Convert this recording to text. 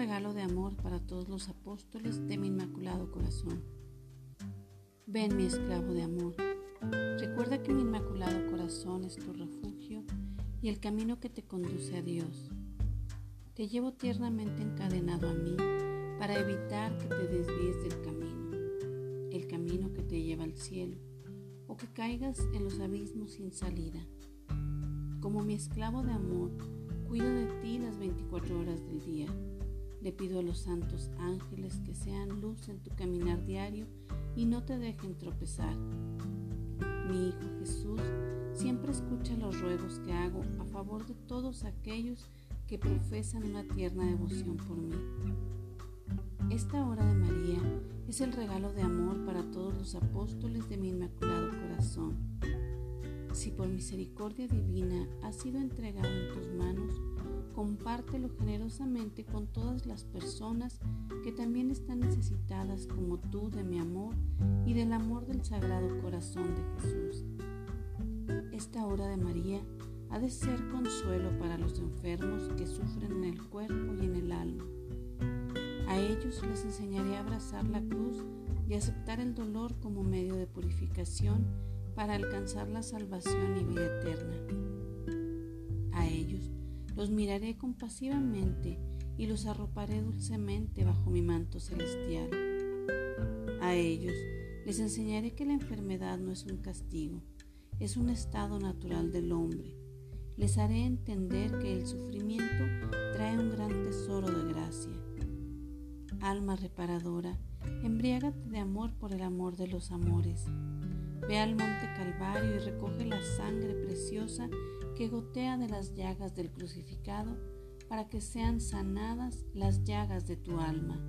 regalo de amor para todos los apóstoles de mi Inmaculado Corazón. Ven mi esclavo de amor, recuerda que mi Inmaculado Corazón es tu refugio y el camino que te conduce a Dios. Te llevo tiernamente encadenado a mí para evitar que te desvíes del camino, el camino que te lleva al cielo, o que caigas en los abismos sin salida. Como mi esclavo de amor, cuido de ti las 24 horas del día. Le pido a los santos ángeles que sean luz en tu caminar diario y no te dejen tropezar. Mi Hijo Jesús siempre escucha los ruegos que hago a favor de todos aquellos que profesan una tierna devoción por mí. Esta hora de María es el regalo de amor para todos los apóstoles de mi Inmaculado Corazón. Si por misericordia divina ha sido entregado en tus manos, compártelo generosamente con todas las personas que también están necesitadas como tú de mi amor y del amor del Sagrado Corazón de Jesús. Esta hora de María ha de ser consuelo para los enfermos que sufren en el cuerpo y en el alma a ellos les enseñaré a abrazar la cruz y aceptar el dolor como medio de purificación para alcanzar la salvación y vida eterna. A ellos los miraré compasivamente y los arroparé dulcemente bajo mi manto celestial. A ellos les enseñaré que la enfermedad no es un castigo, es un estado natural del hombre. Les haré entender que el sufrimiento trae un gran tesoro de gracia alma reparadora, embriágate de amor por el amor de los amores. Ve al monte Calvario y recoge la sangre preciosa que gotea de las llagas del crucificado para que sean sanadas las llagas de tu alma.